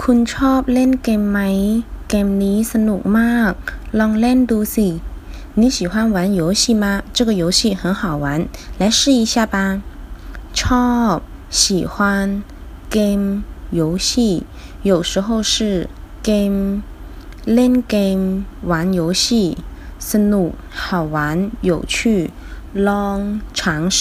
คุณชอบเล่นเกมไหม เกมนี้สนุกมาก ลองเล่นดูสิ你喜欢玩游戏吗？这个游戏很好玩，来试一下吧。ชอบ喜欢 game 游戏，有时候是 game เล่นเกม玩游戏สนุก好玩有趣ลอง尝试